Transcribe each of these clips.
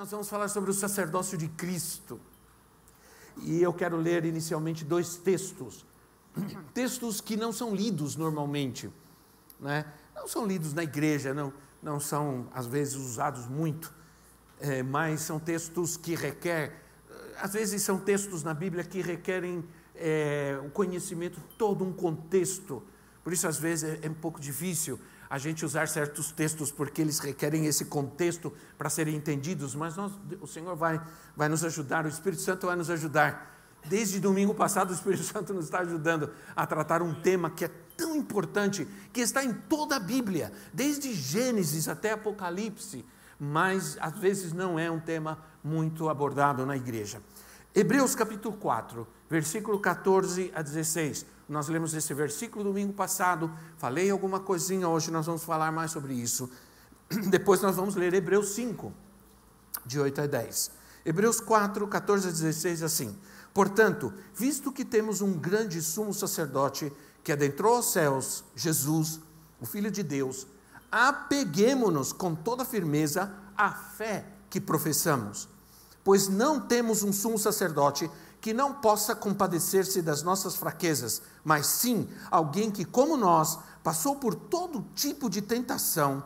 Nós vamos falar sobre o sacerdócio de Cristo. E eu quero ler inicialmente dois textos. Textos que não são lidos normalmente. Né? Não são lidos na igreja, não, não são às vezes usados muito. É, mas são textos que requerem às vezes são textos na Bíblia que requerem é, um conhecimento, todo um contexto. Por isso, às vezes, é, é um pouco difícil a gente usar certos textos, porque eles requerem esse contexto para serem entendidos, mas nós, o Senhor vai, vai nos ajudar, o Espírito Santo vai nos ajudar. Desde domingo passado, o Espírito Santo nos está ajudando a tratar um tema que é tão importante, que está em toda a Bíblia, desde Gênesis até Apocalipse, mas às vezes não é um tema muito abordado na igreja. Hebreus capítulo 4, versículo 14 a 16. Nós lemos esse versículo domingo passado, falei alguma coisinha, hoje nós vamos falar mais sobre isso. Depois nós vamos ler Hebreus 5, de 8 a 10. Hebreus 4, 14 a 16, assim. Portanto, visto que temos um grande sumo sacerdote que adentrou aos céus, Jesus, o Filho de Deus, apeguemo-nos com toda firmeza à fé que professamos, pois não temos um sumo sacerdote que não possa compadecer-se das nossas fraquezas, mas sim alguém que, como nós, passou por todo tipo de tentação,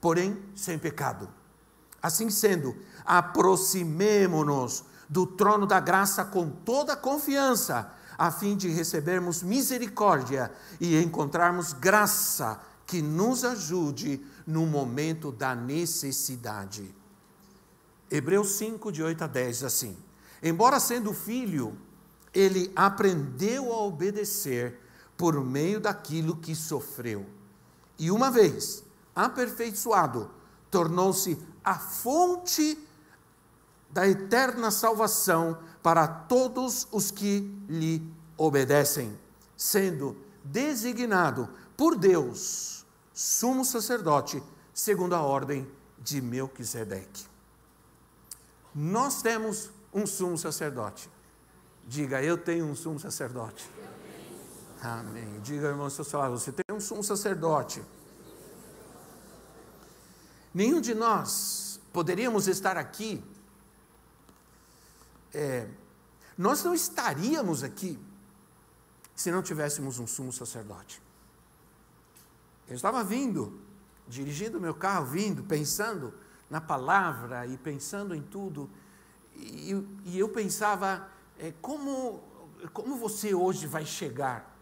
porém sem pecado. Assim sendo, aproximemo-nos do trono da graça com toda confiança, a fim de recebermos misericórdia e encontrarmos graça que nos ajude no momento da necessidade. Hebreus 5, de 8 a 10, assim: Embora sendo filho, ele aprendeu a obedecer por meio daquilo que sofreu. E uma vez aperfeiçoado, tornou-se a fonte da eterna salvação para todos os que lhe obedecem, sendo designado por Deus sumo sacerdote segundo a ordem de Melquisedeque. Nós temos um sumo sacerdote. Diga, eu tenho um sumo sacerdote. Amém. Diga, irmão, seu salário, você tem um sumo sacerdote. Nenhum de nós poderíamos estar aqui. É, nós não estaríamos aqui se não tivéssemos um sumo sacerdote. Eu estava vindo, dirigindo meu carro, vindo, pensando na palavra e pensando em tudo. E, e eu pensava, é, como, como você hoje vai chegar?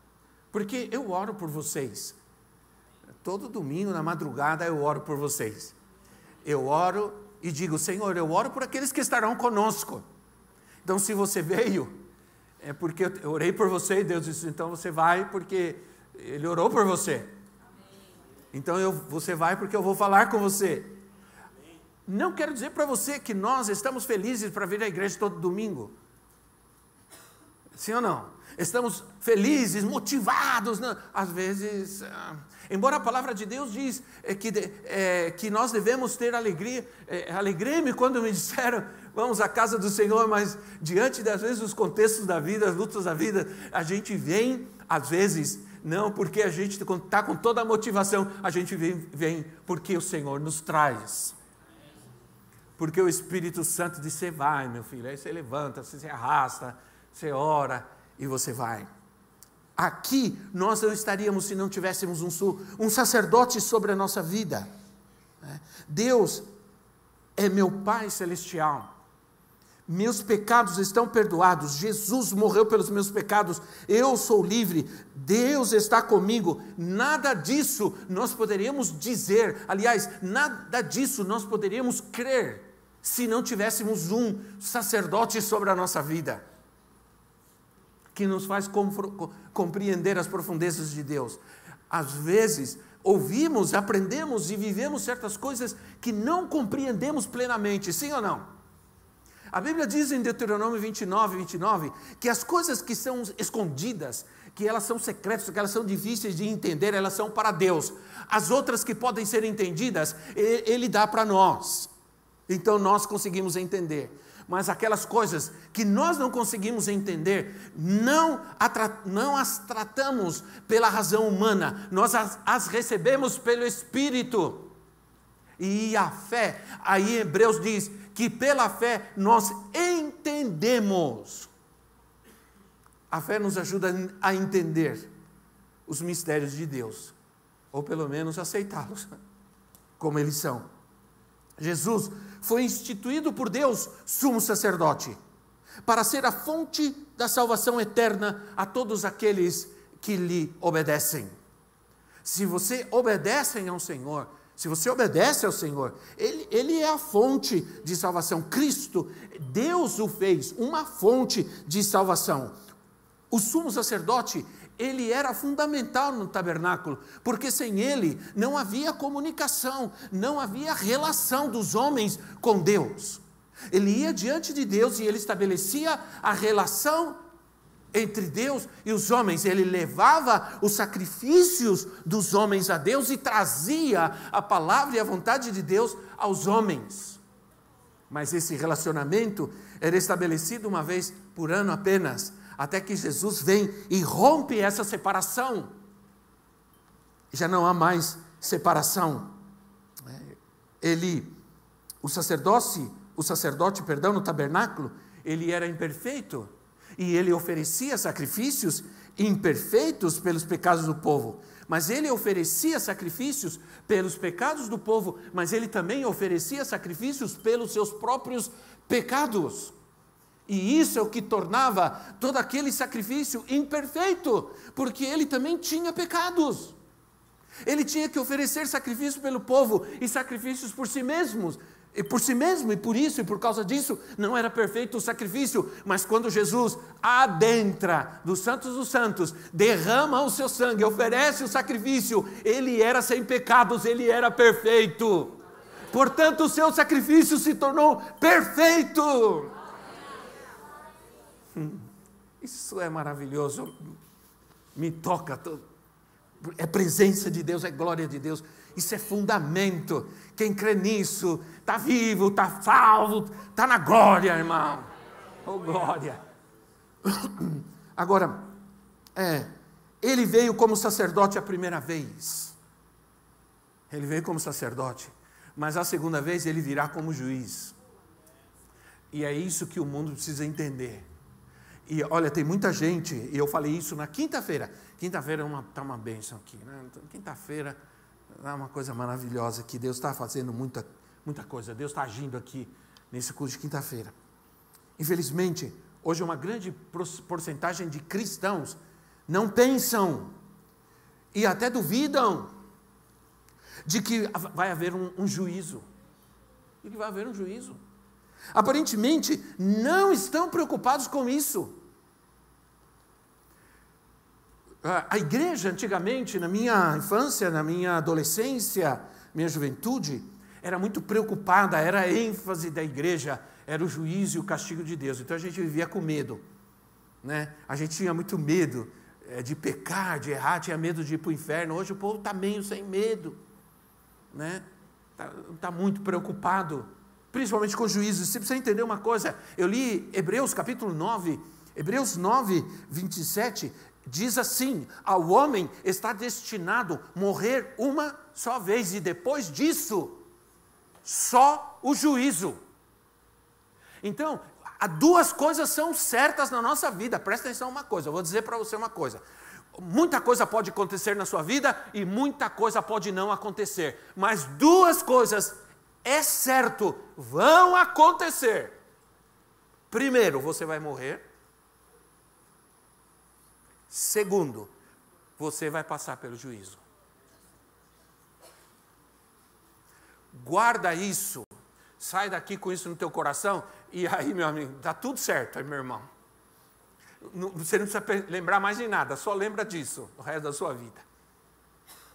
Porque eu oro por vocês. Todo domingo, na madrugada, eu oro por vocês. Eu oro e digo, Senhor, eu oro por aqueles que estarão conosco. Então, se você veio, é porque eu orei por você e Deus disse, então você vai porque Ele orou por você. Então eu, você vai porque eu vou falar com você. Não quero dizer para você que nós estamos felizes para vir à igreja todo domingo. Sim ou não? Estamos felizes, motivados. Não? Às vezes, ah, embora a palavra de Deus diz é, que, é, que nós devemos ter alegria, é, alegrei-me quando me disseram vamos à casa do Senhor, mas diante das vezes os contextos da vida, as lutas da vida, a gente vem, às vezes, não porque a gente está com toda a motivação, a gente vem, vem porque o Senhor nos traz. Porque o Espírito Santo diz: você vai, meu filho. Aí você levanta, você se arrasta, você ora e você vai. Aqui nós não estaríamos se não tivéssemos um, um sacerdote sobre a nossa vida. Né? Deus é meu Pai Celestial. Meus pecados estão perdoados. Jesus morreu pelos meus pecados. Eu sou livre. Deus está comigo. Nada disso nós poderíamos dizer. Aliás, nada disso nós poderíamos crer se não tivéssemos um sacerdote sobre a nossa vida que nos faz compreender as profundezas de Deus. Às vezes, ouvimos, aprendemos e vivemos certas coisas que não compreendemos plenamente, sim ou não? A Bíblia diz em Deuteronômio 29, 29, que as coisas que são escondidas, que elas são secretas, que elas são difíceis de entender, elas são para Deus. As outras que podem ser entendidas, Ele dá para nós. Então nós conseguimos entender. Mas aquelas coisas que nós não conseguimos entender, não, não as tratamos pela razão humana, nós as, as recebemos pelo Espírito. E a fé, aí Hebreus diz que pela fé nós entendemos. A fé nos ajuda a entender os mistérios de Deus, ou pelo menos aceitá-los como eles são. Jesus foi instituído por Deus sumo sacerdote, para ser a fonte da salvação eterna a todos aqueles que lhe obedecem. Se você obedece ao Senhor, se você obedece ao Senhor, ele, ele é a fonte de salvação. Cristo, Deus o fez uma fonte de salvação. O sumo sacerdote, ele era fundamental no tabernáculo, porque sem ele não havia comunicação, não havia relação dos homens com Deus. Ele ia diante de Deus e ele estabelecia a relação entre Deus e os homens. Ele levava os sacrifícios dos homens a Deus e trazia a palavra e a vontade de Deus aos homens. Mas esse relacionamento era estabelecido uma vez por ano apenas, até que Jesus vem e rompe essa separação. Já não há mais separação. Ele, o sacerdote, o sacerdote, perdão, no tabernáculo, ele era imperfeito e ele oferecia sacrifícios imperfeitos pelos pecados do povo. Mas ele oferecia sacrifícios pelos pecados do povo, mas ele também oferecia sacrifícios pelos seus próprios pecados. E isso é o que tornava todo aquele sacrifício imperfeito, porque ele também tinha pecados. Ele tinha que oferecer sacrifício pelo povo e sacrifícios por si mesmos, e por si mesmo, e por isso, e por causa disso, não era perfeito o sacrifício, mas quando Jesus adentra dos santos dos santos, derrama o seu sangue, oferece o sacrifício, ele era sem pecados, ele era perfeito. Portanto, o seu sacrifício se tornou perfeito. Isso é maravilhoso, me toca. É presença de Deus, é glória de Deus. Isso é fundamento. Quem crê nisso está vivo, está salvo, está na glória, irmão. Oh, glória. Agora, é, ele veio como sacerdote a primeira vez. Ele veio como sacerdote. Mas a segunda vez ele virá como juiz. E é isso que o mundo precisa entender. E olha, tem muita gente, e eu falei isso na quinta-feira. Quinta-feira está uma, tá uma bênção aqui. Né? Quinta-feira é uma coisa maravilhosa que Deus está fazendo muita, muita coisa. Deus está agindo aqui nesse curso de quinta-feira. Infelizmente, hoje uma grande porcentagem de cristãos não pensam e até duvidam de que vai haver um, um juízo. De que vai haver um juízo. Aparentemente, não estão preocupados com isso. A igreja, antigamente, na minha infância, na minha adolescência, minha juventude, era muito preocupada, era a ênfase da igreja, era o juízo e o castigo de Deus. Então a gente vivia com medo. Né? A gente tinha muito medo é, de pecar, de errar, tinha medo de ir para o inferno. Hoje o povo está meio sem medo. Está né? Tá, tá muito preocupado, principalmente com juízo. Você precisa entender uma coisa. Eu li Hebreus capítulo 9, Hebreus 9, 27 diz assim: ao homem está destinado morrer uma só vez, e depois disso, só o juízo. Então, duas coisas são certas na nossa vida, presta atenção uma coisa, eu vou dizer para você uma coisa. Muita coisa pode acontecer na sua vida e muita coisa pode não acontecer, mas duas coisas é certo vão acontecer. Primeiro, você vai morrer. Segundo, você vai passar pelo juízo. Guarda isso. Sai daqui com isso no teu coração e aí, meu amigo, está tudo certo, meu irmão. Você não precisa lembrar mais de nada, só lembra disso o resto da sua vida.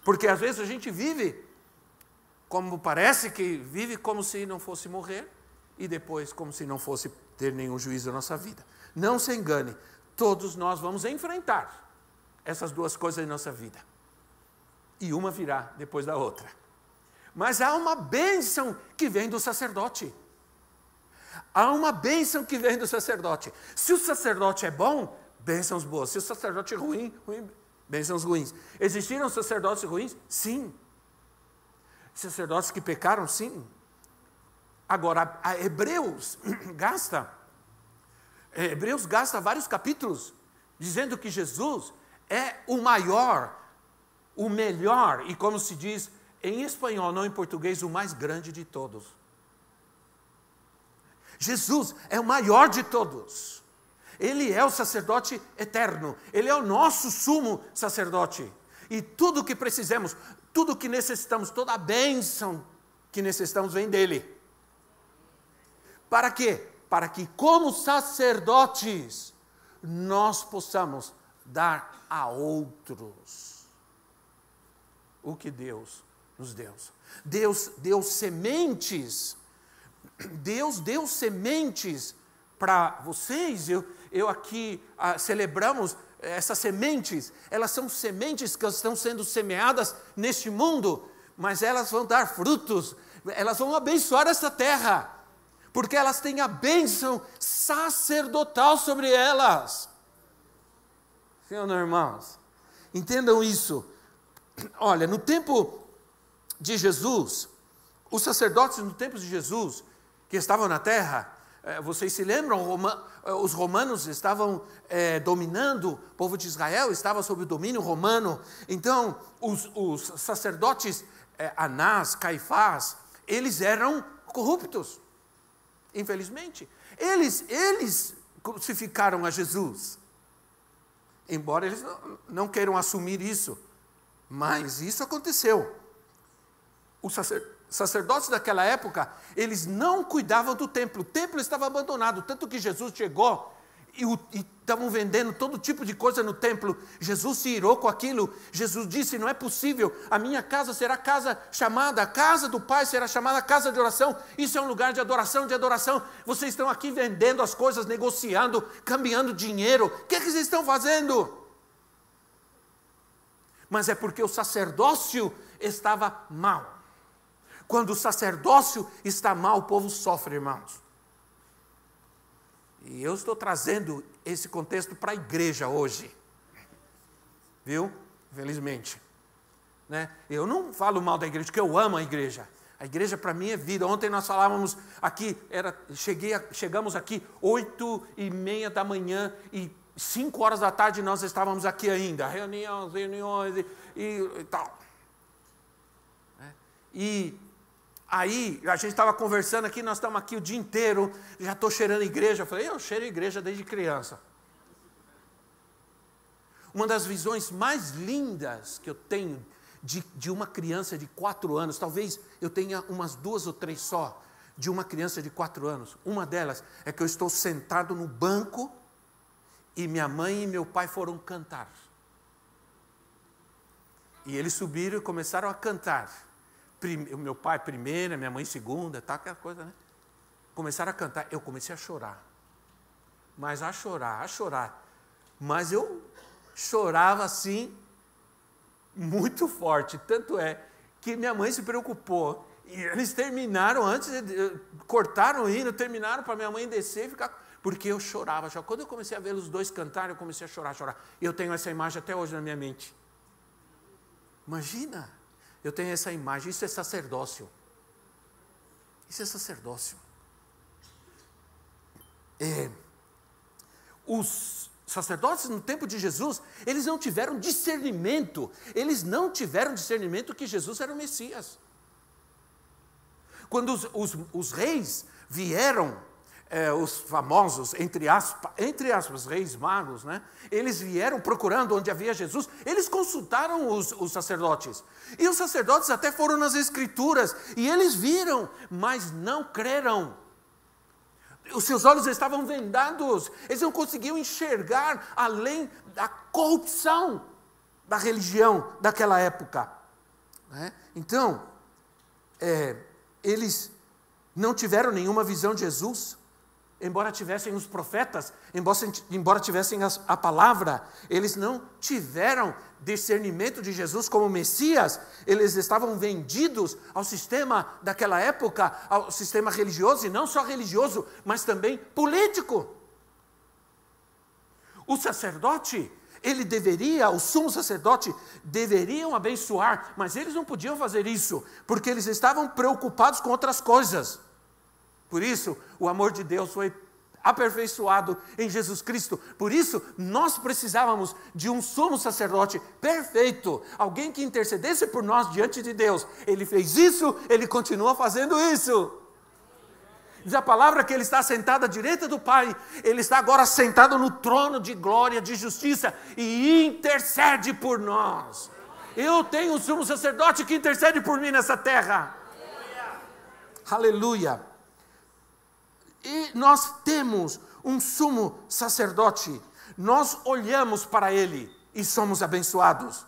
Porque às vezes a gente vive como parece que vive como se não fosse morrer, e depois como se não fosse ter nenhum juízo na nossa vida. Não se engane, todos nós vamos enfrentar essas duas coisas em nossa vida. E uma virá depois da outra. Mas há uma bênção que vem do sacerdote. Há uma bênção que vem do sacerdote. Se o sacerdote é bom, bênçãos boas. Se o sacerdote é ruim, ruim bênçãos ruins. Existiram sacerdotes ruins? Sim. Sacerdotes que pecaram? Sim. Agora, a Hebreus gasta, é, Hebreus gasta vários capítulos dizendo que Jesus é o maior, o melhor, e como se diz em espanhol, não em português, o mais grande de todos. Jesus é o maior de todos. Ele é o sacerdote eterno, ele é o nosso sumo sacerdote. E tudo o que precisamos, tudo o que necessitamos, toda a bênção que necessitamos vem dele. Para quê? Para que, como sacerdotes, nós possamos dar a outros o que Deus nos deu. Deus deu sementes, Deus deu sementes para vocês. Eu, eu aqui ah, celebramos essas sementes, elas são sementes que estão sendo semeadas neste mundo, mas elas vão dar frutos, elas vão abençoar essa terra porque elas têm a bênção sacerdotal sobre elas. Sim ou irmãos? Entendam isso. Olha, no tempo de Jesus, os sacerdotes no tempo de Jesus, que estavam na terra, vocês se lembram, eh, os romanos estavam é, dominando, o povo de Israel estava sob o domínio romano, então os, os sacerdotes é, Anás, Caifás, eles eram corruptos infelizmente. Eles, eles crucificaram a Jesus. Embora eles não, não queiram assumir isso. Mas isso aconteceu. Os sacerdotes daquela época, eles não cuidavam do templo. O templo estava abandonado, tanto que Jesus chegou e estavam vendendo todo tipo de coisa no templo. Jesus se irou com aquilo. Jesus disse: Não é possível, a minha casa será casa chamada, a casa do Pai será chamada casa de oração. Isso é um lugar de adoração, de adoração. Vocês estão aqui vendendo as coisas, negociando, cambiando dinheiro. O que, é que vocês estão fazendo? Mas é porque o sacerdócio estava mal. Quando o sacerdócio está mal, o povo sofre, irmãos. E eu estou trazendo esse contexto para a igreja hoje. Viu? Felizmente. Né? Eu não falo mal da igreja, porque eu amo a igreja. A igreja para mim é vida. Ontem nós falávamos aqui, era, cheguei chegamos aqui oito e meia da manhã e cinco horas da tarde nós estávamos aqui ainda. Reuniões, reuniões e, e, e tal. Né? E Aí a gente estava conversando aqui, nós estamos aqui o dia inteiro, já estou cheirando igreja. Eu falei, eu cheiro igreja desde criança. Uma das visões mais lindas que eu tenho de, de uma criança de quatro anos, talvez eu tenha umas duas ou três só, de uma criança de quatro anos. Uma delas é que eu estou sentado no banco e minha mãe e meu pai foram cantar. E eles subiram e começaram a cantar o meu pai primeira, minha mãe segunda, tá, aquela coisa, né? Começaram a cantar, eu comecei a chorar. Mas a chorar, a chorar. Mas eu chorava assim, muito forte. Tanto é que minha mãe se preocupou. E eles terminaram antes, cortaram o hino, terminaram para minha mãe descer e ficar. Porque eu chorava. Quando eu comecei a ver os dois cantarem, eu comecei a chorar, chorar. Eu tenho essa imagem até hoje na minha mente. Imagina! Eu tenho essa imagem, isso é sacerdócio. Isso é sacerdócio. É, os sacerdotes no tempo de Jesus, eles não tiveram discernimento, eles não tiveram discernimento que Jesus era o Messias. Quando os, os, os reis vieram é, os famosos, entre aspas, entre aspas, reis magos, né? eles vieram procurando onde havia Jesus, eles consultaram os, os sacerdotes. E os sacerdotes até foram nas escrituras, e eles viram, mas não creram. Os seus olhos estavam vendados, eles não conseguiam enxergar além da corrupção da religião daquela época. Né? Então, é, eles não tiveram nenhuma visão de Jesus, embora tivessem os profetas, embora, tivessem a palavra, eles não tiveram discernimento de Jesus como Messias, eles estavam vendidos ao sistema daquela época, ao sistema religioso, e não só religioso, mas também político. O sacerdote, ele deveria, o sumo sacerdote, deveriam abençoar, mas eles não podiam fazer isso, porque eles estavam preocupados com outras coisas. Por isso, o amor de Deus foi aperfeiçoado em Jesus Cristo. Por isso, nós precisávamos de um sumo sacerdote perfeito, alguém que intercedesse por nós diante de Deus. Ele fez isso, ele continua fazendo isso. Diz a palavra que ele está sentado à direita do Pai, ele está agora sentado no trono de glória, de justiça e intercede por nós. Eu tenho um sumo sacerdote que intercede por mim nessa terra. Aleluia. Aleluia. E nós temos um sumo sacerdote, nós olhamos para ele e somos abençoados.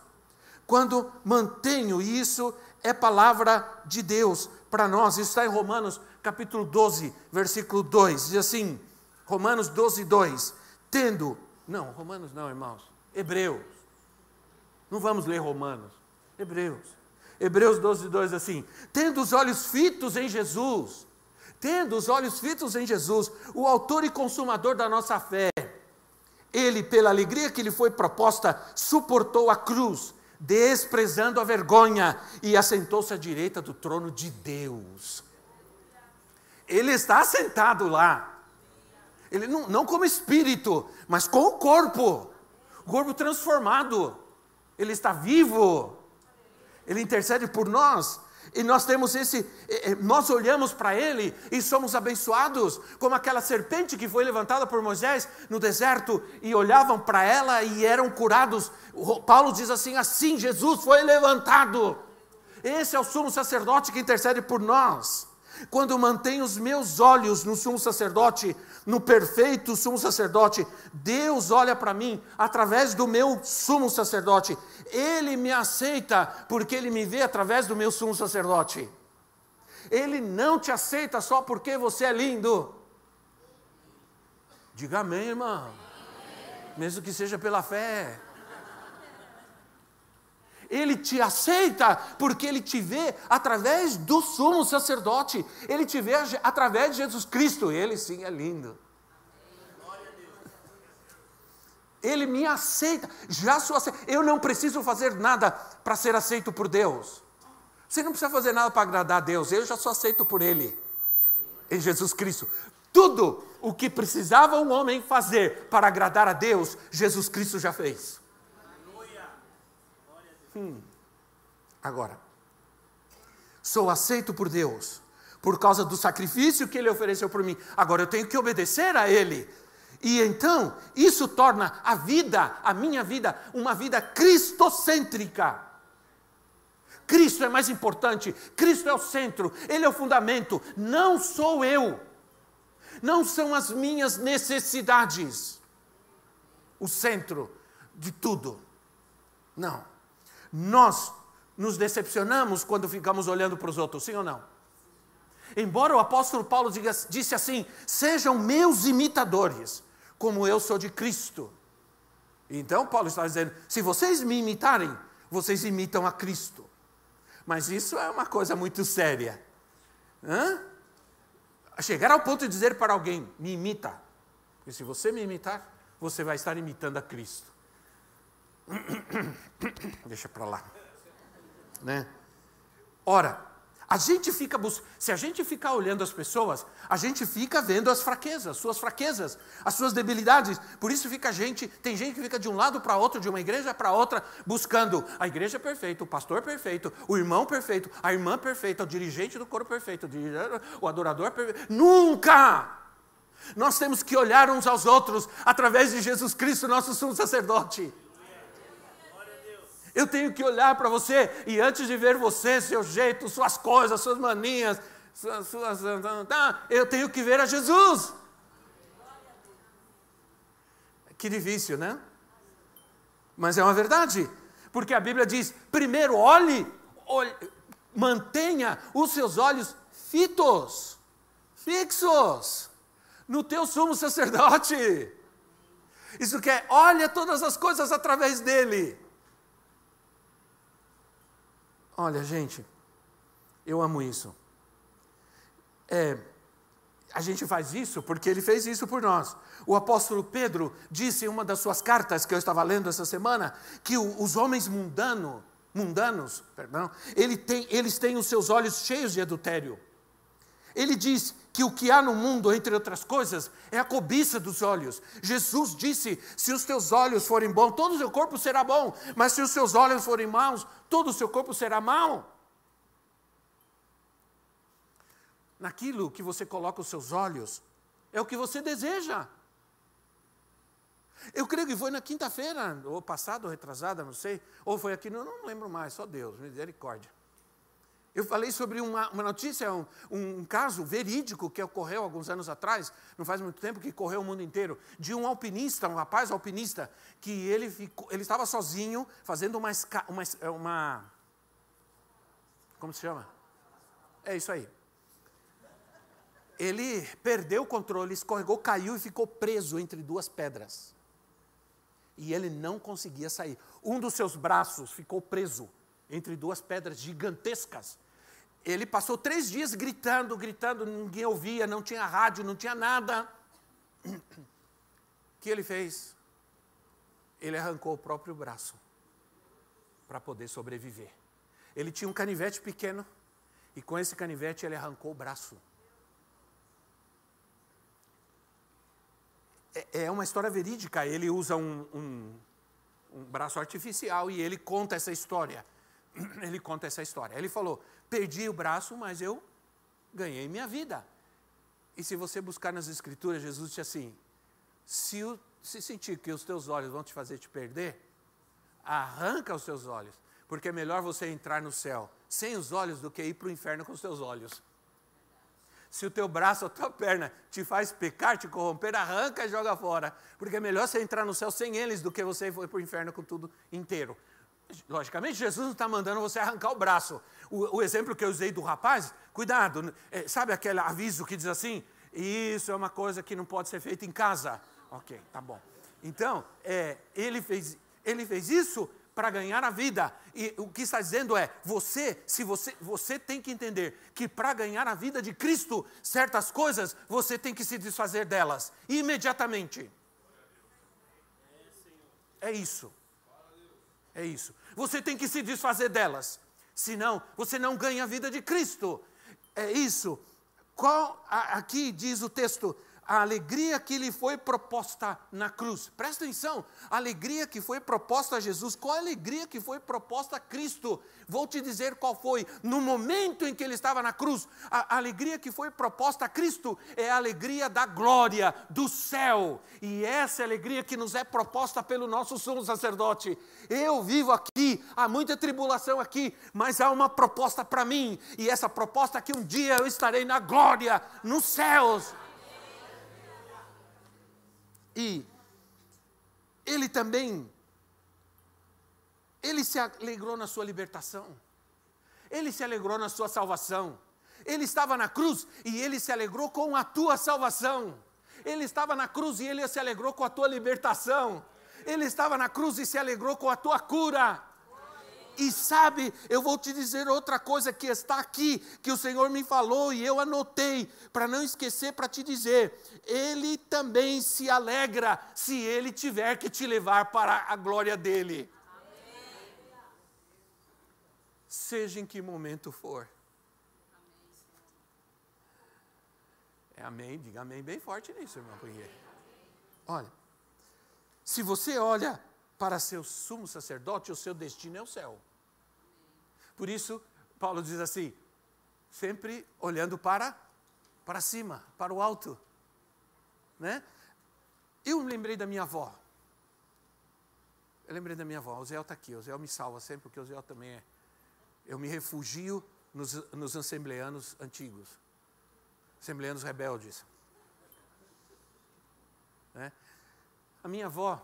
Quando mantenho isso, é palavra de Deus para nós. Isso está em Romanos capítulo 12, versículo 2. Diz assim: Romanos 12, 2. Tendo, não, Romanos não, irmãos, Hebreus. Não vamos ler Romanos, Hebreus. Hebreus 12, 2 assim: Tendo os olhos fitos em Jesus, tendo os olhos fitos em Jesus, o autor e consumador da nossa fé. Ele, pela alegria que lhe foi proposta, suportou a cruz, desprezando a vergonha, e assentou-se à direita do trono de Deus. Ele está sentado lá. Ele não, não como espírito, mas com o corpo. O corpo transformado. Ele está vivo. Ele intercede por nós. E nós temos esse, eh, eh, nós olhamos para ele e somos abençoados, como aquela serpente que foi levantada por Moisés no deserto e olhavam para ela e eram curados. Paulo diz assim: assim Jesus foi levantado. Esse é o sumo sacerdote que intercede por nós. Quando mantenho os meus olhos no sumo sacerdote, no perfeito sumo sacerdote, Deus olha para mim através do meu sumo sacerdote. Ele me aceita porque ele me vê através do meu sumo sacerdote. Ele não te aceita só porque você é lindo. Diga amém, irmão. Mesmo que seja pela fé. Ele te aceita porque ele te vê através do sumo sacerdote. Ele te vê através de Jesus Cristo. Ele sim é lindo. Ele me aceita. Já sou aceito. Eu não preciso fazer nada para ser aceito por Deus. Você não precisa fazer nada para agradar a Deus. Eu já sou aceito por Ele. Em Jesus Cristo. Tudo o que precisava um homem fazer para agradar a Deus, Jesus Cristo já fez. Hum. Agora, sou aceito por Deus por causa do sacrifício que Ele ofereceu por mim. Agora eu tenho que obedecer a Ele. E então, isso torna a vida, a minha vida, uma vida cristocêntrica. Cristo é mais importante, Cristo é o centro, Ele é o fundamento, não sou eu, não são as minhas necessidades o centro de tudo. Não. Nós nos decepcionamos quando ficamos olhando para os outros, sim ou não? Embora o apóstolo Paulo diga, disse assim: sejam meus imitadores, como eu sou de Cristo. Então Paulo está dizendo: se vocês me imitarem, vocês imitam a Cristo. Mas isso é uma coisa muito séria. Hã? Chegar ao ponto de dizer para alguém: me imita. Porque se você me imitar, você vai estar imitando a Cristo. Deixa para lá. Né? Ora, a gente fica se a gente ficar olhando as pessoas, a gente fica vendo as fraquezas, suas fraquezas, as suas debilidades. Por isso fica a gente, tem gente que fica de um lado para outro, de uma igreja para outra, buscando a igreja perfeita, o pastor perfeito, o irmão perfeito, a irmã perfeita, o dirigente do coro perfeito, o adorador perfeito. Nunca! Nós temos que olhar uns aos outros através de Jesus Cristo, nosso sumo sacerdote. Eu tenho que olhar para você e antes de ver você, seu jeito, suas coisas, suas maninhas, suas, suas, tá, eu tenho que ver a Jesus. Que difícil, né? Mas é uma verdade, porque a Bíblia diz: primeiro olhe, olhe mantenha os seus olhos fitos fixos no teu sumo sacerdote. Isso quer, olha todas as coisas através dele. Olha, gente, eu amo isso. É, a gente faz isso porque ele fez isso por nós. O apóstolo Pedro disse em uma das suas cartas que eu estava lendo essa semana que o, os homens mundano, mundanos, perdão, ele tem, eles têm os seus olhos cheios de adultério. Ele diz que o que há no mundo, entre outras coisas, é a cobiça dos olhos. Jesus disse: se os teus olhos forem bons, todo o seu corpo será bom, mas se os seus olhos forem maus, todo o seu corpo será mau. Naquilo que você coloca os seus olhos, é o que você deseja. Eu creio que foi na quinta-feira, ou passado, ou retrasada, não sei, ou foi aqui, não, não lembro mais, só Deus, misericórdia. Eu falei sobre uma, uma notícia, um, um, caso verídico que ocorreu alguns anos atrás, não faz muito tempo, que correu o mundo inteiro, de um alpinista, um rapaz alpinista, que ele, ficou, ele estava sozinho fazendo uma, uma, uma. Como se chama? É isso aí. Ele perdeu o controle, escorregou, caiu e ficou preso entre duas pedras. E ele não conseguia sair. Um dos seus braços ficou preso entre duas pedras gigantescas. Ele passou três dias gritando, gritando, ninguém ouvia, não tinha rádio, não tinha nada. O que ele fez? Ele arrancou o próprio braço para poder sobreviver. Ele tinha um canivete pequeno e com esse canivete ele arrancou o braço. É, é uma história verídica. Ele usa um, um, um braço artificial e ele conta essa história. ele conta essa história. Ele falou: perdi o braço, mas eu ganhei minha vida. E se você buscar nas Escrituras, Jesus disse assim: se, o, se sentir que os teus olhos vão te fazer te perder, arranca os teus olhos, porque é melhor você entrar no céu sem os olhos do que ir para o inferno com os teus olhos. Se o teu braço a tua perna te faz pecar, te corromper, arranca e joga fora. Porque é melhor você entrar no céu sem eles do que você ir para o inferno com tudo inteiro. Logicamente, Jesus não está mandando você arrancar o braço. O, o, exemplo que eu usei do rapaz, cuidado, é, sabe aquele aviso que diz assim? Isso é uma coisa que não pode ser feita em casa. Ok, tá bom. Então, é, ele, fez, ele fez isso para ganhar a vida. E o que está dizendo é: você, se você, você tem que entender que para ganhar a vida de Cristo, certas coisas você tem que se desfazer delas imediatamente. É isso. É isso. Você tem que se desfazer delas. Senão, você não ganha a vida de Cristo. É isso. Qual, aqui diz o texto, a alegria que lhe foi proposta na cruz. Presta atenção, a alegria que foi proposta a Jesus, qual a alegria que foi proposta a Cristo? Vou te dizer qual foi. No momento em que ele estava na cruz, a alegria que foi proposta a Cristo é a alegria da glória, do céu. E essa é a alegria que nos é proposta pelo nosso sumo sacerdote. Eu vivo aqui, há muita tribulação aqui, mas há uma proposta para mim, e essa proposta é que um dia eu estarei na glória, nos céus. E ele também, ele se alegrou na sua libertação, ele se alegrou na sua salvação. Ele estava na cruz e ele se alegrou com a tua salvação. Ele estava na cruz e ele se alegrou com a tua libertação. Ele estava na cruz e se alegrou com a tua cura. E sabe, eu vou te dizer outra coisa que está aqui, que o Senhor me falou e eu anotei, para não esquecer, para te dizer: Ele também se alegra se Ele tiver que te levar para a glória dEle. Amém. Seja em que momento for. É amém, diga amém bem forte nisso, irmão, porque. Olha, se você olha para seu sumo sacerdote, o seu destino é o céu. Por isso, Paulo diz assim: sempre olhando para para cima, para o alto, né? Eu me lembrei da minha avó. Eu lembrei da minha avó. O Zé está aqui. O Zé me salva sempre, porque o Zé também é. Eu me refugio nos, nos assembleanos antigos, assembleanos rebeldes. Né? A minha avó,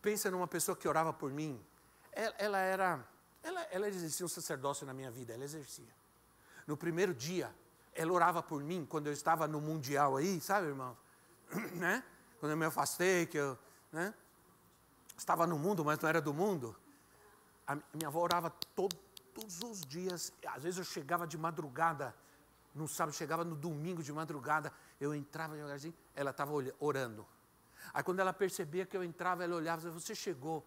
pensa numa pessoa que orava por mim. Ela, ela era, ela, ela exercia um sacerdócio na minha vida, ela exercia. No primeiro dia, ela orava por mim quando eu estava no mundial aí, sabe, irmão? né? Quando eu me afastei, que eu, né? Estava no mundo, mas não era do mundo. A minha avó orava todo, todos os dias. Às vezes eu chegava de madrugada, no sábado, chegava no domingo de madrugada, eu entrava devagarzinho, ela estava orando. Aí quando ela percebia que eu entrava, ela olhava e dizia, você chegou,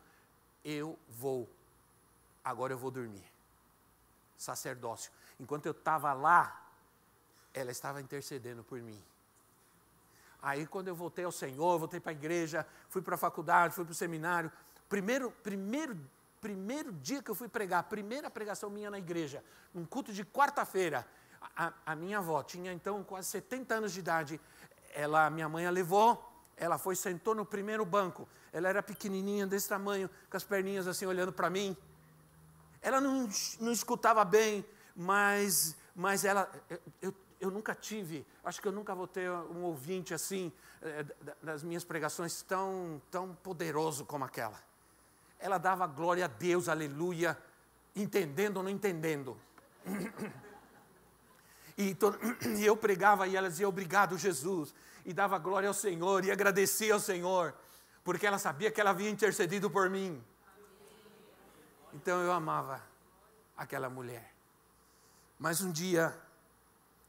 eu vou, agora eu vou dormir. Sacerdócio. Enquanto eu estava lá, ela estava intercedendo por mim. Aí quando eu voltei ao Senhor, voltei para a igreja, fui para a faculdade, fui para o seminário, primeiro, primeiro, primeiro dia que eu fui pregar, primeira pregação minha na igreja, um culto de quarta-feira, a, a, minha avó tinha então quase 70 anos de idade, ela, minha mãe a levou, ela foi, sentou no primeiro banco, ela era pequenininha desse tamanho, com as perninhas assim olhando para mim, ela não, não escutava bem, mas, mas ela, eu, eu nunca tive, acho que eu nunca vou ter um ouvinte assim, é, das minhas pregações tão, tão poderoso como aquela. Ela dava glória a Deus, aleluia, entendendo ou não entendendo. E, e eu pregava e ela dizia obrigado, Jesus, e dava glória ao Senhor e agradecia ao Senhor, porque ela sabia que ela havia intercedido por mim. Então eu amava aquela mulher. Mas um dia,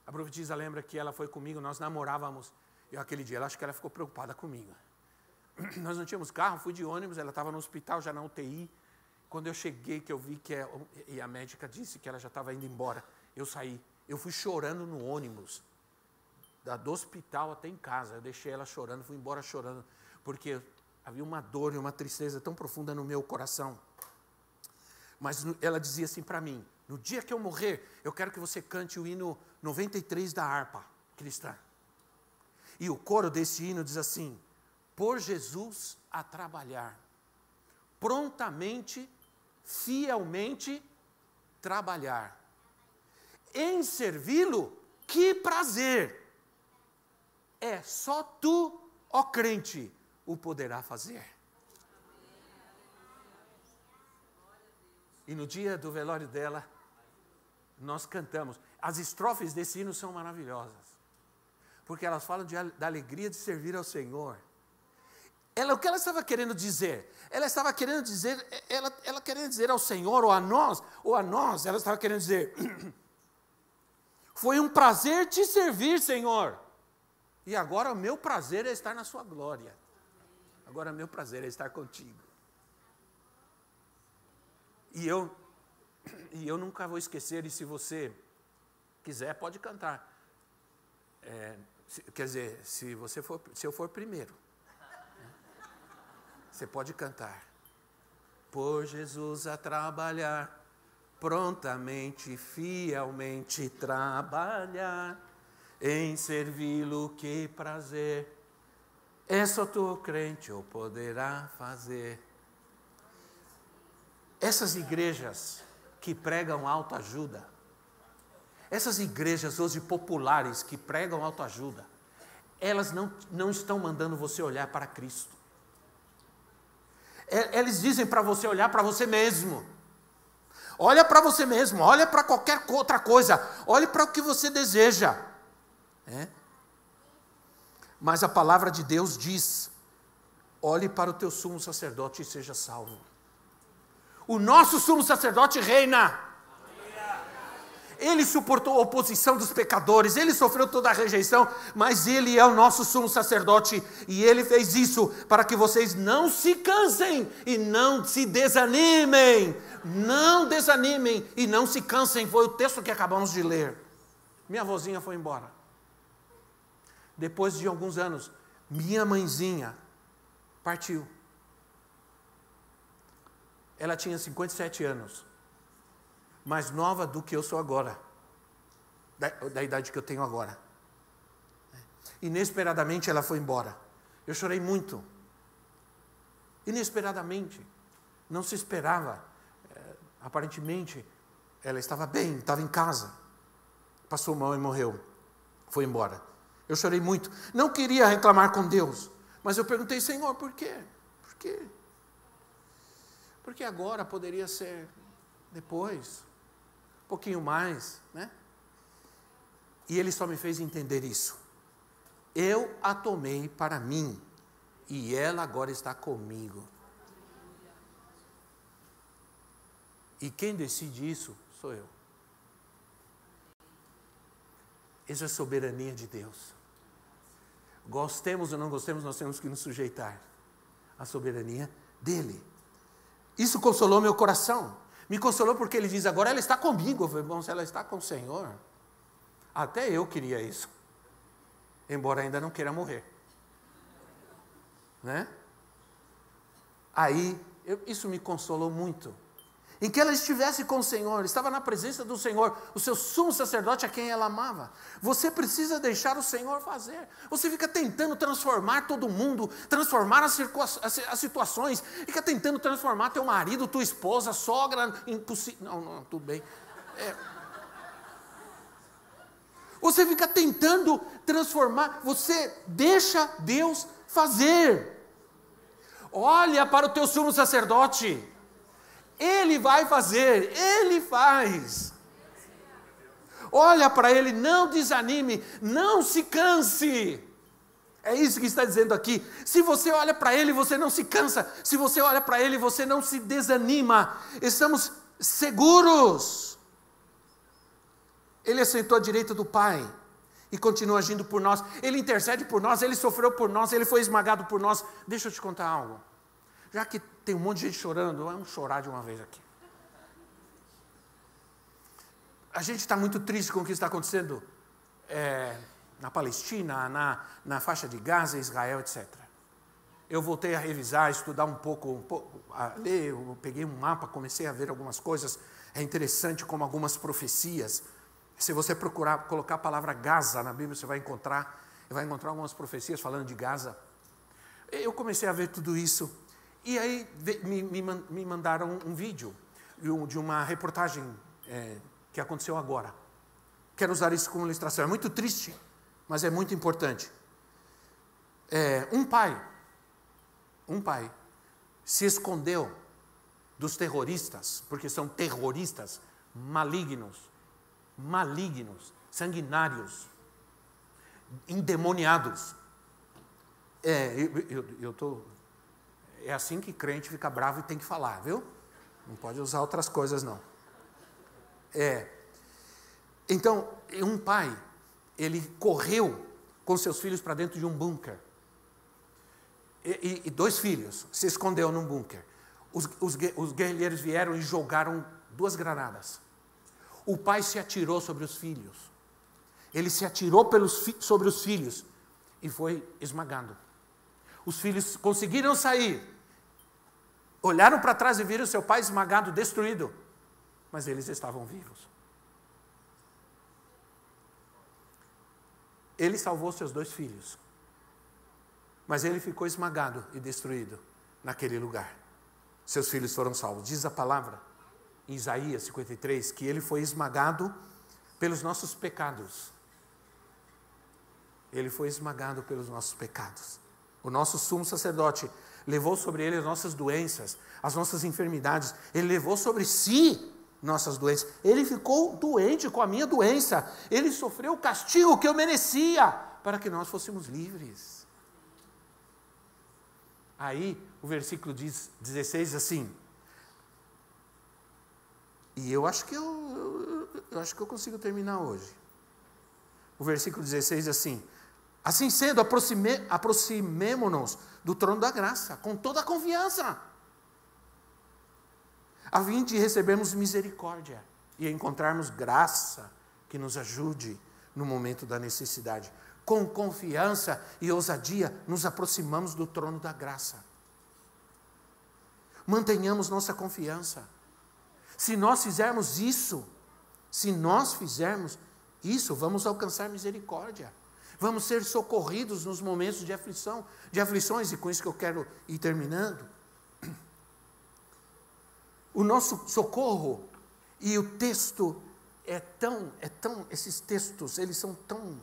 a profetisa lembra que ela foi comigo, nós namorávamos. E aquele dia, ela acho que ela ficou preocupada comigo. Nós não tínhamos carro, fui de ônibus, ela estava no hospital, já na UTI. Quando eu cheguei, que eu vi que é, e a médica disse que ela já estava indo embora, eu saí. Eu fui chorando no ônibus, da, do hospital até em casa. Eu deixei ela chorando, fui embora chorando, porque havia uma dor e uma tristeza tão profunda no meu coração. Mas ela dizia assim para mim: no dia que eu morrer, eu quero que você cante o hino 93 da harpa cristã. E o coro desse hino diz assim: Por Jesus a trabalhar, prontamente, fielmente trabalhar, em servi-lo, que prazer! É só tu, ó crente, o poderá fazer. E no dia do velório dela, nós cantamos. As estrofes desse hino são maravilhosas, porque elas falam de, da alegria de servir ao Senhor. Ela, o que ela estava querendo dizer? Ela estava querendo dizer, ela, ela querendo dizer ao Senhor, ou a nós, ou a nós, ela estava querendo dizer: Foi um prazer te servir, Senhor. E agora o meu prazer é estar na Sua glória. Agora o meu prazer é estar contigo. E eu, e eu nunca vou esquecer, e se você quiser, pode cantar. É, se, quer dizer, se, você for, se eu for primeiro, você pode cantar. Por Jesus a trabalhar, prontamente, fielmente trabalhar, em servi-lo que prazer, é só tu crente o poderá fazer. Essas igrejas que pregam autoajuda, essas igrejas hoje populares que pregam autoajuda, elas não, não estão mandando você olhar para Cristo. Eles dizem para você olhar para você mesmo. Olha para você mesmo, olha para qualquer outra coisa, olhe para o que você deseja. É? Mas a palavra de Deus diz: olhe para o teu sumo sacerdote e seja salvo. O nosso sumo sacerdote reina. Ele suportou a oposição dos pecadores, ele sofreu toda a rejeição, mas ele é o nosso sumo sacerdote e ele fez isso para que vocês não se cansem e não se desanimem. Não desanimem e não se cansem, foi o texto que acabamos de ler. Minha vozinha foi embora. Depois de alguns anos, minha mãezinha partiu. Ela tinha 57 anos, mais nova do que eu sou agora, da, da idade que eu tenho agora. Inesperadamente ela foi embora. Eu chorei muito. Inesperadamente. Não se esperava. É, aparentemente, ela estava bem, estava em casa. Passou mal e morreu. Foi embora. Eu chorei muito. Não queria reclamar com Deus. Mas eu perguntei, Senhor, por quê? Por quê? Porque agora poderia ser depois, um pouquinho mais, né? E ele só me fez entender isso. Eu a tomei para mim e ela agora está comigo. E quem decide isso sou eu. Isso é soberania de Deus. Gostemos ou não gostemos, nós temos que nos sujeitar à soberania dele. Isso consolou meu coração. Me consolou porque ele diz: agora ela está comigo. Eu falei, bom, se ela está com o Senhor, até eu queria isso, embora ainda não queira morrer. Né? Aí, eu, isso me consolou muito em que ela estivesse com o Senhor, estava na presença do Senhor, o seu sumo sacerdote a quem ela amava. Você precisa deixar o Senhor fazer. Você fica tentando transformar todo mundo, transformar as, as, situações, fica tentando transformar teu marido, tua esposa, sogra, impossível. Não, não, tudo bem. É. Você fica tentando transformar, você deixa Deus fazer. Olha para o teu sumo sacerdote. Ele vai fazer, ele faz. Olha para ele, não desanime, não se canse. É isso que está dizendo aqui. Se você olha para ele, você não se cansa. Se você olha para ele, você não se desanima. Estamos seguros. Ele assentou à direita do Pai e continua agindo por nós. Ele intercede por nós, ele sofreu por nós, ele foi esmagado por nós. Deixa eu te contar algo. Já que tem um monte de gente chorando, vamos chorar de uma vez aqui. A gente está muito triste com o que está acontecendo é, na Palestina, na, na faixa de Gaza, Israel, etc. Eu voltei a revisar, estudar um pouco, um pouco a ler, eu peguei um mapa, comecei a ver algumas coisas. É interessante como algumas profecias. Se você procurar colocar a palavra Gaza na Bíblia, você vai encontrar, vai encontrar algumas profecias falando de Gaza. Eu comecei a ver tudo isso e aí me, me, me mandaram um vídeo de uma reportagem é, que aconteceu agora. Quero usar isso como ilustração. É muito triste, mas é muito importante. É, um pai, um pai, se escondeu dos terroristas, porque são terroristas malignos, malignos, sanguinários, endemoniados. É, eu estou é assim que crente fica bravo e tem que falar, viu? Não pode usar outras coisas, não. É. Então, um pai, ele correu com seus filhos para dentro de um bunker. E, e, e, dois filhos se escondeu num bunker. Os, os, os guerrilheiros vieram e jogaram duas granadas. O pai se atirou sobre os filhos. Ele se atirou pelos, sobre os filhos e foi esmagado. Os filhos conseguiram sair, Olharam para trás e viram seu pai esmagado, destruído. Mas eles estavam vivos. Ele salvou seus dois filhos. Mas ele ficou esmagado e destruído naquele lugar. Seus filhos foram salvos. Diz a palavra em Isaías 53 que ele foi esmagado pelos nossos pecados. Ele foi esmagado pelos nossos pecados. O nosso sumo sacerdote levou sobre ele as nossas doenças, as nossas enfermidades, ele levou sobre si nossas doenças. Ele ficou doente com a minha doença, ele sofreu o castigo que eu merecia para que nós fôssemos livres. Aí o versículo diz, 16 assim, e eu acho que eu, eu, eu acho que eu consigo terminar hoje. O versículo 16 assim: Assim sendo, aproxime, aproximemo-nos do trono da graça, com toda a confiança, a fim de recebermos misericórdia e encontrarmos graça que nos ajude no momento da necessidade. Com confiança e ousadia, nos aproximamos do trono da graça. Mantenhamos nossa confiança. Se nós fizermos isso, se nós fizermos isso, vamos alcançar misericórdia. Vamos ser socorridos nos momentos de aflição, de aflições, e com isso que eu quero ir terminando. O nosso socorro e o texto é tão, é tão, esses textos, eles são tão,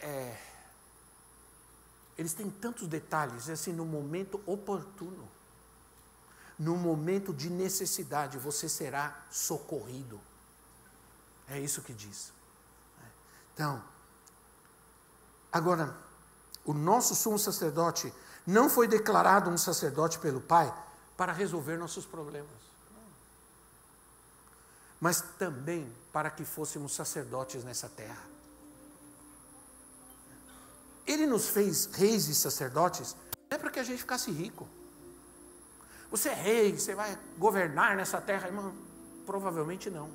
é, eles têm tantos detalhes, é assim, no momento oportuno, no momento de necessidade, você será socorrido. É isso que diz. Então, agora, o nosso sumo sacerdote não foi declarado um sacerdote pelo Pai para resolver nossos problemas, mas também para que fôssemos sacerdotes nessa terra. Ele nos fez reis e sacerdotes não é para que a gente ficasse rico. Você é rei, você vai governar nessa terra, irmão? Provavelmente não.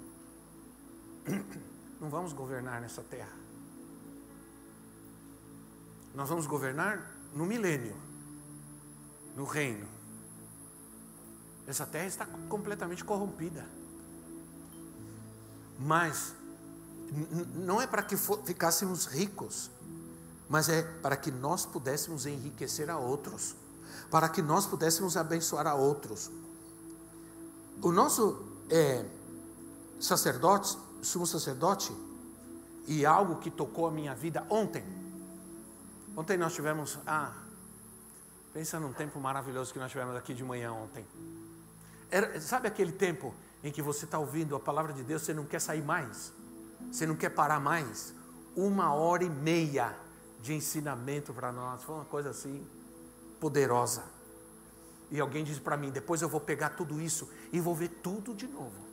Não vamos governar nessa terra. Nós vamos governar no milênio, no reino. Essa terra está completamente corrompida. Mas não é para que ficássemos ricos, mas é para que nós pudéssemos enriquecer a outros, para que nós pudéssemos abençoar a outros. O nosso é, sacerdote, sumo sacerdote, e algo que tocou a minha vida ontem. Ontem nós tivemos, ah, pensa num tempo maravilhoso que nós tivemos aqui de manhã ontem. Era, sabe aquele tempo em que você está ouvindo a palavra de Deus, você não quer sair mais, você não quer parar mais? Uma hora e meia de ensinamento para nós, foi uma coisa assim poderosa. E alguém disse para mim: depois eu vou pegar tudo isso e vou ver tudo de novo.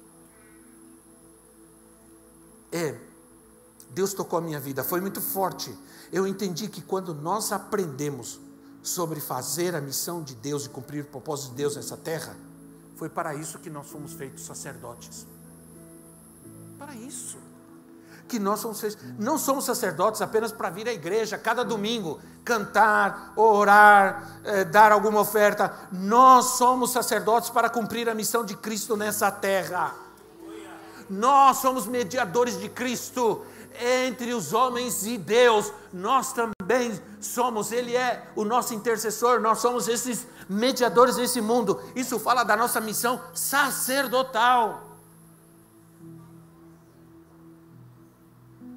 É, Deus tocou a minha vida, foi muito forte. Eu entendi que quando nós aprendemos sobre fazer a missão de Deus e cumprir o propósito de Deus nessa terra, foi para isso que nós fomos feitos sacerdotes. Para isso. Que nós somos feitos. Não somos sacerdotes apenas para vir à igreja cada domingo, cantar, orar, eh, dar alguma oferta. Nós somos sacerdotes para cumprir a missão de Cristo nessa terra. Nós somos mediadores de Cristo entre os homens e Deus. Nós também somos, Ele é o nosso intercessor, nós somos esses mediadores desse mundo. Isso fala da nossa missão sacerdotal.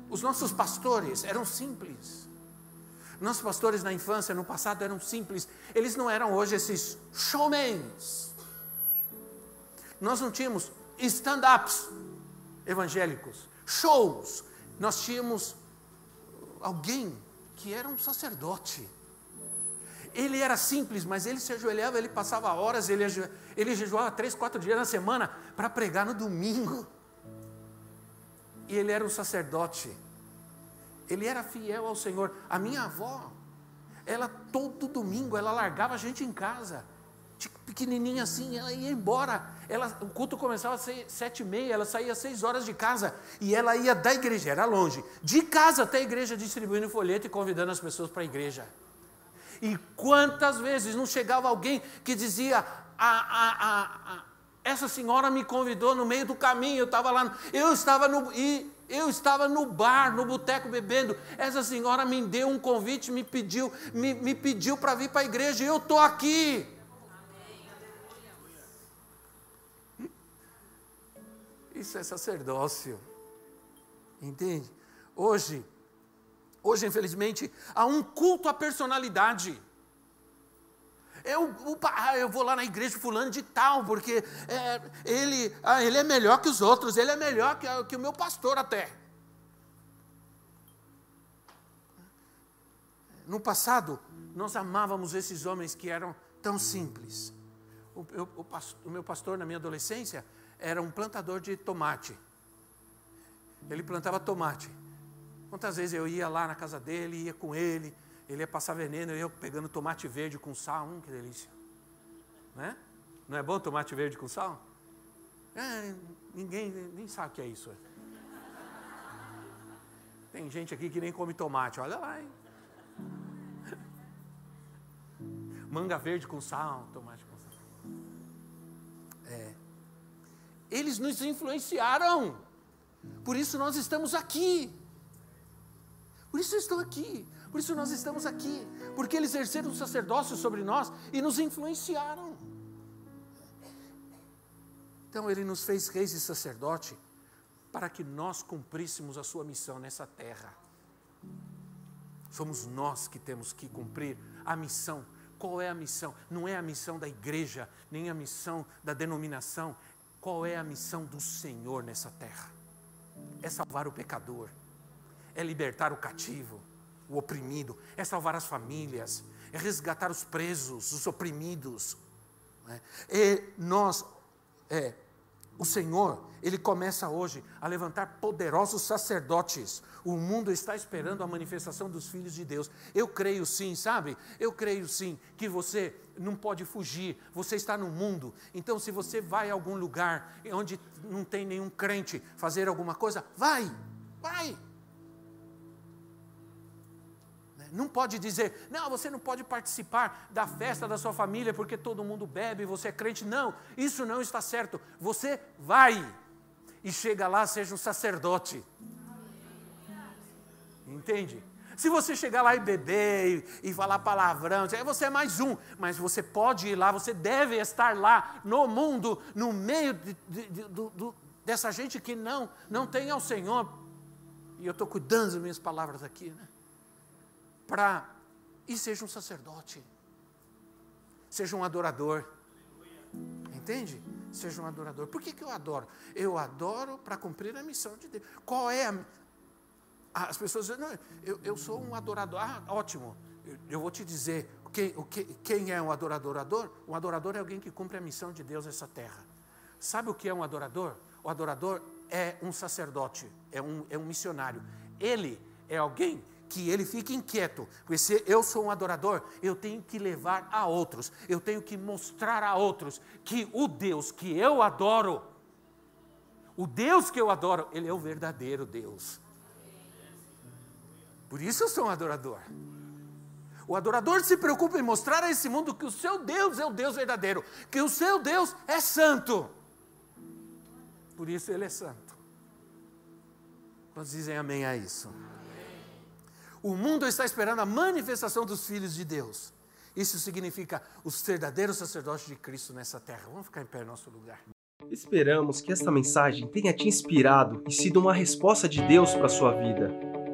Os nossos pastores eram simples. Nossos pastores na infância, no passado, eram simples. Eles não eram hoje esses showmans. Nós não tínhamos stand-ups evangélicos, shows, nós tínhamos alguém que era um sacerdote. Ele era simples, mas ele se ajoelhava, ele passava horas, ele, ele jejuava três, quatro dias na semana para pregar no domingo. E ele era um sacerdote. Ele era fiel ao Senhor. A minha avó, ela todo domingo, ela largava a gente em casa pequenininha assim, ela ia embora. Ela, o culto começava às sete e meia, ela saía às seis horas de casa e ela ia da igreja, era longe, de casa até a igreja distribuindo folheto e convidando as pessoas para a igreja. E quantas vezes não chegava alguém que dizia: a, a, a, essa senhora me convidou no meio do caminho, eu estava lá, eu estava no, e eu estava no bar, no boteco bebendo. Essa senhora me deu um convite, me pediu, me, me pediu para vir para a igreja, e eu estou aqui. Isso é sacerdócio. Entende? Hoje, hoje, infelizmente, há um culto à personalidade. Eu, ah, eu vou lá na igreja fulano de tal, porque é, ele, ah, ele é melhor que os outros, ele é melhor que, que o meu pastor até. No passado, nós amávamos esses homens que eram tão simples. O, o, o, meu pastor, na minha adolescência, era um plantador de tomate. Ele plantava tomate. Quantas vezes eu ia lá na casa dele, ia com ele, ele ia passar veneno, eu ia pegando tomate verde com sal, hum, que delícia. Né? Não é bom tomate verde com sal? É, ninguém nem sabe o que é isso. Tem gente aqui que nem come tomate, olha lá, hein? Manga verde com sal, tomate Eles nos influenciaram. Por isso nós estamos aqui. Por isso eu estou aqui. Por isso nós estamos aqui. Porque eles exerceram um sacerdócio sobre nós e nos influenciaram. Então ele nos fez reis e sacerdote para que nós cumpríssemos a sua missão nessa terra. Somos nós que temos que cumprir a missão. Qual é a missão? Não é a missão da igreja, nem a missão da denominação, qual é a missão do Senhor nessa terra? é salvar o pecador, é libertar o cativo, o oprimido, é salvar as famílias, é resgatar os presos, os oprimidos. Né? E nós, é, o Senhor, Ele começa hoje a levantar poderosos sacerdotes. O mundo está esperando a manifestação dos filhos de Deus. Eu creio sim, sabe? Eu creio sim que você não pode fugir, você está no mundo. Então, se você vai a algum lugar onde não tem nenhum crente fazer alguma coisa, vai, vai. Não pode dizer, não, você não pode participar da festa da sua família porque todo mundo bebe, você é crente. Não, isso não está certo. Você vai e chega lá, seja um sacerdote. Entende? Se você chegar lá e beber e, e falar palavrão, você é mais um, mas você pode ir lá, você deve estar lá no mundo, no meio de, de, de, do, dessa gente que não, não tem ao Senhor. E eu estou cuidando das minhas palavras aqui, né? Para. E seja um sacerdote, seja um adorador. Entende? Seja um adorador. Por que, que eu adoro? Eu adoro para cumprir a missão de Deus. Qual é a, as pessoas dizem, não, eu, eu sou um adorador. Ah, ótimo. Eu, eu vou te dizer, quem, o que, quem é um adorador? Um adorador é alguém que cumpre a missão de Deus nessa terra. Sabe o que é um adorador? O adorador é um sacerdote, é um, é um missionário. Ele é alguém que ele fica inquieto, porque se eu sou um adorador, eu tenho que levar a outros, eu tenho que mostrar a outros que o Deus que eu adoro, o Deus que eu adoro, ele é o verdadeiro Deus. Por isso eu sou um adorador. O adorador se preocupa em mostrar a esse mundo que o seu Deus é o Deus verdadeiro, que o seu Deus é santo. Por isso ele é santo. Quantos dizem amém a isso? O mundo está esperando a manifestação dos filhos de Deus. Isso significa os verdadeiros sacerdotes de Cristo nessa terra. Vamos ficar em pé no nosso lugar. Esperamos que esta mensagem tenha te inspirado e sido uma resposta de Deus para a sua vida.